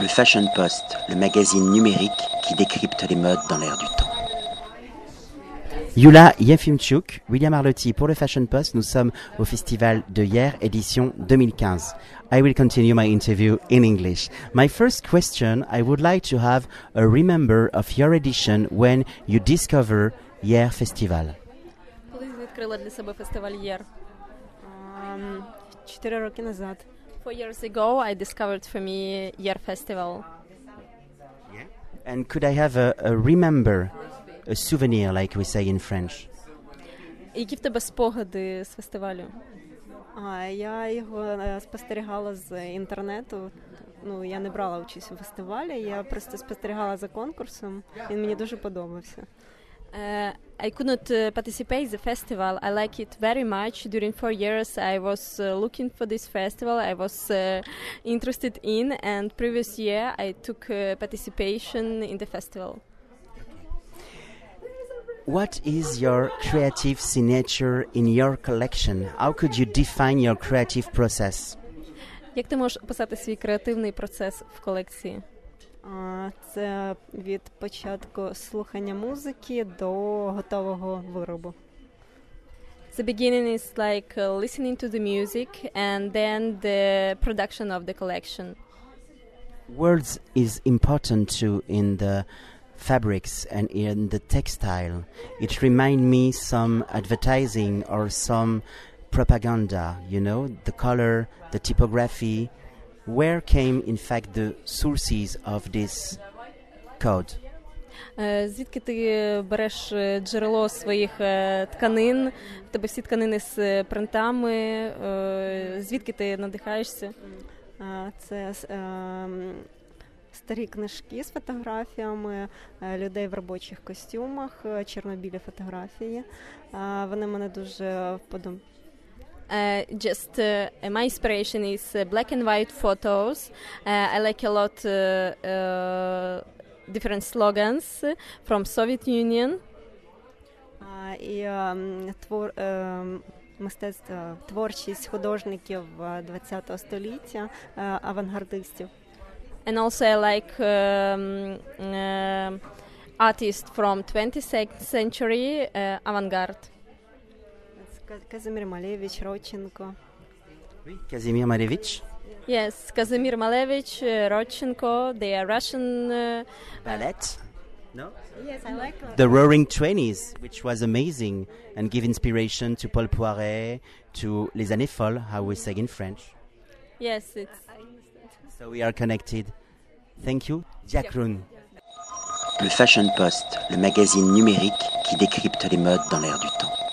Le Fashion Post, le magazine numérique qui décrypte les modes dans l'air du temps. Yula Yefimchuk, William Arlotti pour le Fashion Post. Nous sommes au festival de hier, édition 2015. I will continue my interview in English. My first question, I would like to have a remember of your edition when you discover Hier Festival. Коли відкрила для себе фестиваль Єр? Ам, Чотири роки назад. Four years ago, I discovered for me Hyères Festival. Yeah. And could I have a, a remember, a souvenir, like we say in French? Які в тебе спогади з фестивалю? А я його спостерігала з інтернету. Ну я не брала участь у фестивалі. Я просто спостерігала за конкурсом. Він мені дуже подобався. Uh, I could not uh, participate the festival. I like it very much. During four years, I was uh, looking for this festival. I was uh, interested in, and previous year I took uh, participation in the festival. What is your creative signature in your collection? How could you define your creative process? Як ти можеш описати свій креативний процес в колекції? А, Це від початку слухання музики до готового виробу. The beginning is like uh, listening to the music, and then the production of the collection. Words is important too in the fabrics and in the textile. It remind me some advertising or some propaganda, you know, the color, the typography. Where came in fact the sources of this code? Е, Звідки ти береш е, джерело своїх е, тканин? В тебе всі тканини з принтами. Звідки ти надихаєшся? Це старі книжки з фотографіями людей в робочих костюмах, чорно-білі фотографії. Вони мене дуже вподобали. Uh, just uh, my inspiration is uh, black and white photos. Uh, I like a lot uh, uh, different slogans from Soviet Union. А, І ем, твор, ем, мистецтво, творчість художників ХХ століття, е, авангардистів. And also I like um, um artists from 22nd century uh, avant-garde. Kazimir Malevich, Rodchenko. Oui, Kazimir Malevich. Yes, Kazimir Malevich, uh, Rodchenko, they are Russian. Uh, Ballet? No? Yes, I like. The Roaring Twenties, which was amazing and give inspiration to Paul Poiret, to Les Années Folles, how we say in French. Yes, it's. So we are connected. Thank you. Jackrun. Le Fashion Post, le magazine numérique qui décrypte les modes dans l'air du temps.